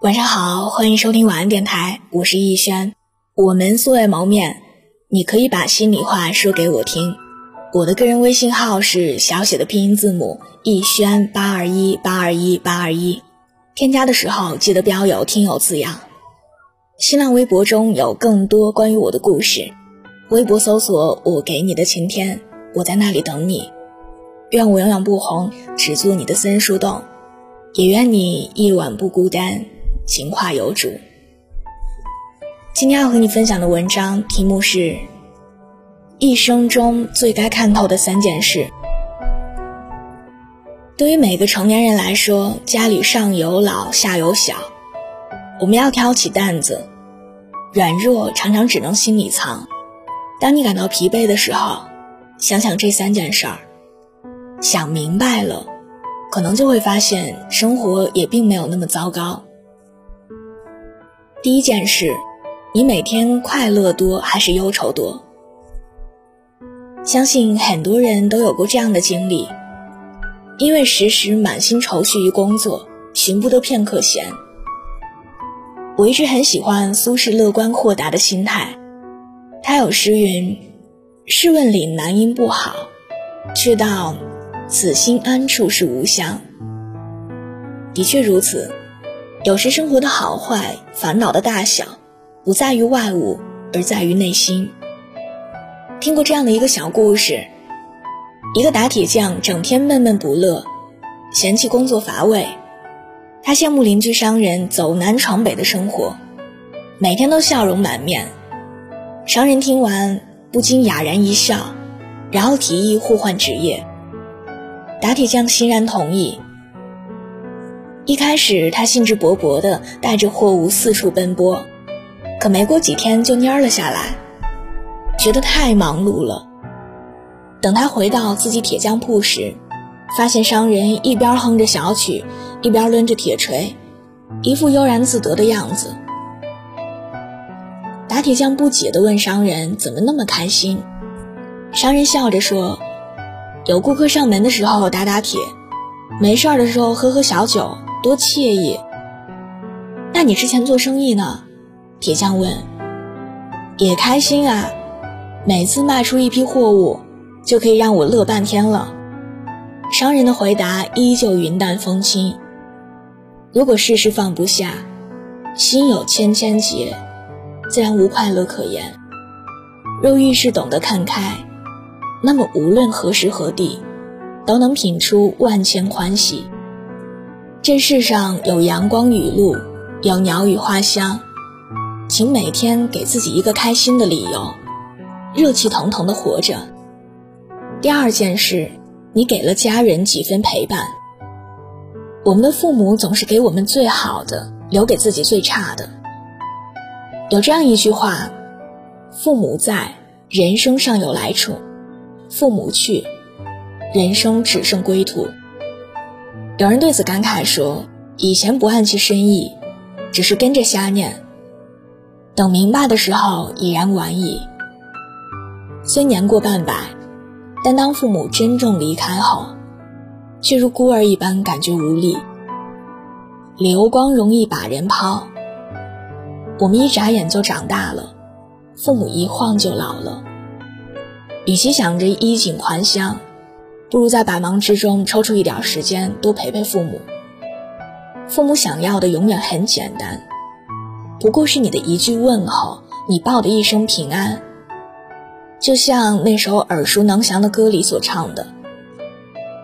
晚上好，欢迎收听晚安电台，我是逸轩。我们素未谋面，你可以把心里话说给我听。我的个人微信号是小写的拼音字母逸轩八二一八二一八二一，添加的时候记得标有听友字样。新浪微博中有更多关于我的故事，微博搜索我给你的晴天，我在那里等你。愿我永远不红，只做你的私人树洞，也愿你一晚不孤单，情话有主。今天要和你分享的文章题目是：一生中最该看透的三件事。对于每个成年人来说，家里上有老下有小，我们要挑起担子，软弱常常只能心里藏。当你感到疲惫的时候，想想这三件事儿。想明白了，可能就会发现生活也并没有那么糟糕。第一件事，你每天快乐多还是忧愁多？相信很多人都有过这样的经历，因为时时满心愁绪于工作，寻不得片刻闲。我一直很喜欢苏轼乐观豁达的心态，他有诗云：“试问岭南应不好，却道。”此心安处是吾乡。的确如此，有时生活的好坏、烦恼的大小，不在于外物，而在于内心。听过这样的一个小故事：一个打铁匠整天闷闷不乐，嫌弃工作乏味，他羡慕邻居商人走南闯北的生活，每天都笑容满面。商人听完不禁哑然一笑，然后提议互换职业。打铁匠欣然同意。一开始，他兴致勃勃地带着货物四处奔波，可没过几天就蔫了下来，觉得太忙碌了。等他回到自己铁匠铺时，发现商人一边哼着小曲，一边抡着铁锤，一副悠然自得的样子。打铁匠不解地问商人：“怎么那么开心？”商人笑着说。有顾客上门的时候打打铁，没事儿的时候喝喝小酒，多惬意。那你之前做生意呢？铁匠问。也开心啊，每次卖出一批货物，就可以让我乐半天了。商人的回答依旧云淡风轻。如果事事放不下，心有千千结，自然无快乐可言。若遇事懂得看开。那么无论何时何地，都能品出万千欢喜。这世上有阳光雨露，有鸟语花香，请每天给自己一个开心的理由，热气腾腾的活着。第二件事，你给了家人几分陪伴。我们的父母总是给我们最好的，留给自己最差的。有这样一句话：父母在，人生尚有来处。父母去，人生只剩归途。有人对此感慨说：“以前不谙其深意，只是跟着瞎念，等明白的时候已然晚矣。虽年过半百，但当父母真正离开后，却如孤儿一般感觉无力。流光容易把人抛，我们一眨眼就长大了，父母一晃就老了。”与其想着衣锦还乡，不如在百忙之中抽出一点时间多陪陪父母。父母想要的永远很简单，不过是你的一句问候，你报的一声平安。就像那首耳熟能详的歌里所唱的：“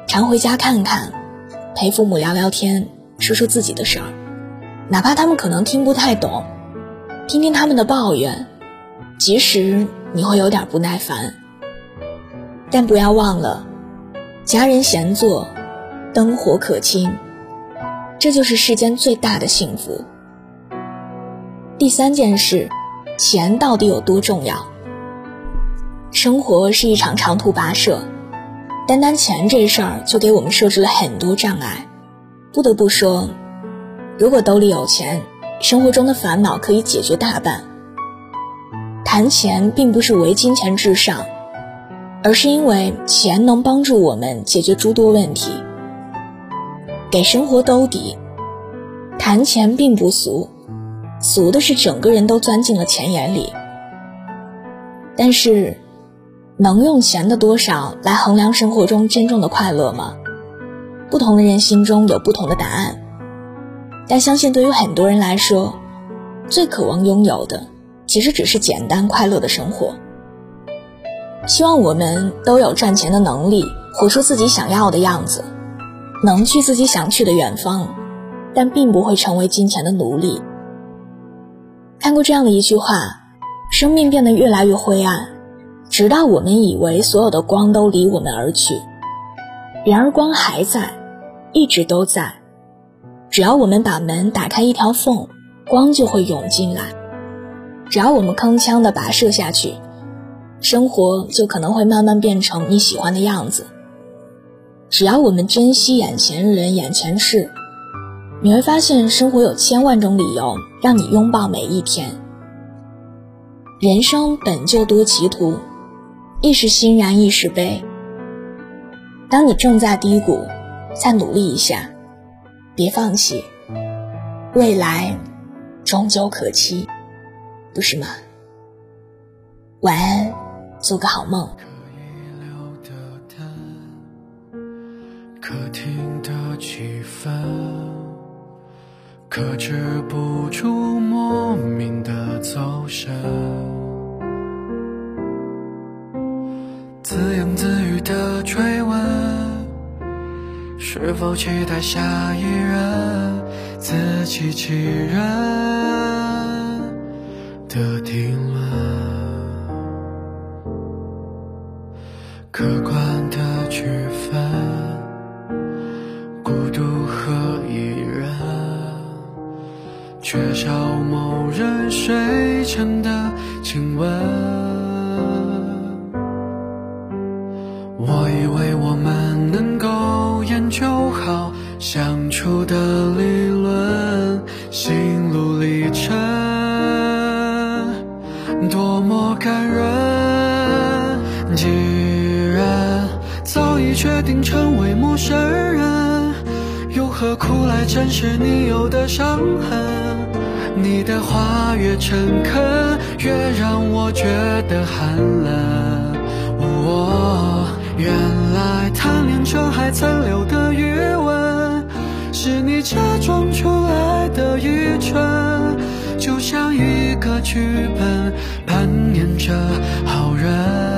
常回家看看，陪父母聊聊天，说说自己的事儿，哪怕他们可能听不太懂，听听他们的抱怨，即使你会有点不耐烦。”但不要忘了，家人闲坐，灯火可亲，这就是世间最大的幸福。第三件事，钱到底有多重要？生活是一场长途跋涉，单单钱这事儿就给我们设置了很多障碍。不得不说，如果兜里有钱，生活中的烦恼可以解决大半。谈钱并不是唯金钱至上。而是因为钱能帮助我们解决诸多问题，给生活兜底，谈钱并不俗，俗的是整个人都钻进了钱眼里。但是，能用钱的多少来衡量生活中真正的快乐吗？不同的人心中有不同的答案。但相信对于很多人来说，最渴望拥有的，其实只是简单快乐的生活。希望我们都有赚钱的能力，活出自己想要的样子，能去自己想去的远方，但并不会成为金钱的奴隶。看过这样的一句话：生命变得越来越灰暗，直到我们以为所有的光都离我们而去，然而光还在，一直都在。只要我们把门打开一条缝，光就会涌进来；只要我们铿锵的跋涉下去，生活就可能会慢慢变成你喜欢的样子。只要我们珍惜眼前人、眼前事，你会发现生活有千万种理由让你拥抱每一天。人生本就多歧途，一时欣然一时悲。当你正在低谷，再努力一下。别放弃，未来终究可期，不是吗？晚安，做个好梦。客厅的气氛，克制不住莫名的走神，自言自语的追问。是否期待下一任自欺欺人的定论？亲吻。我以为我们能够。研究好相处的理论，心路历程多么感人。既然早已决定成为陌生人，又何苦来展示你有的伤痕？你的话越诚恳，越让我觉得寒冷。我。原来贪恋着还残留的余温，是你假装出来的愚蠢，就像一个剧本扮演着好人。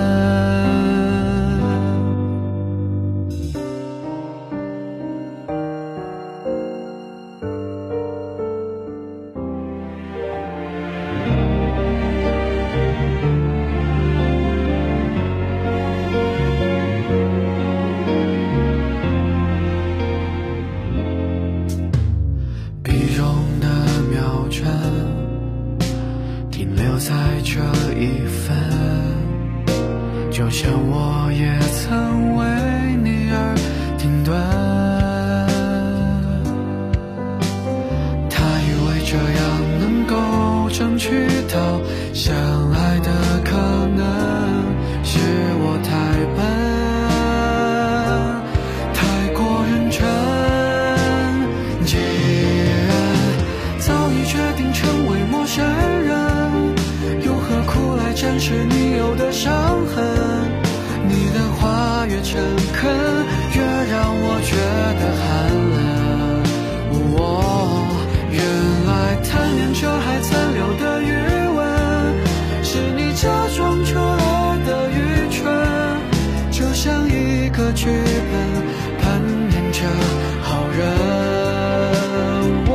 在这一分就像我也曾为你而停顿，他以为这样能够争取到恨，越让我觉得寒冷。我原来贪恋着还残留的余温，是你假装出来的愚蠢，就像一个剧本扮演着好人。我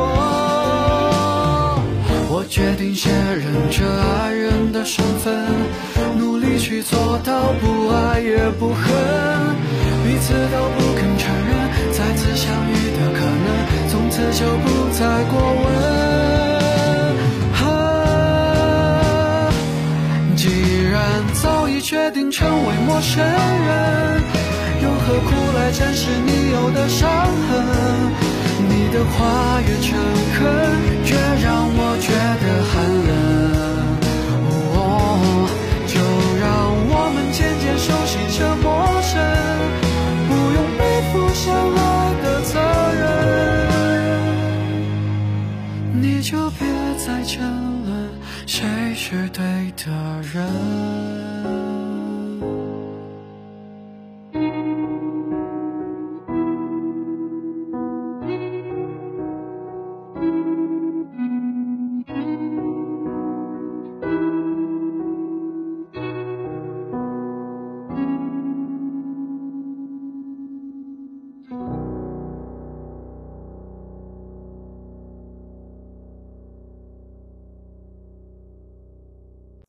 我决定卸任这爱人的身份。努力去做到不爱也不恨，次都不肯承认再次相遇的可能，从此就不再过问。既然早已决定成为陌生人，又何苦来展示你有的伤痕？你的话越诚恳，越让我觉得寒是对的人。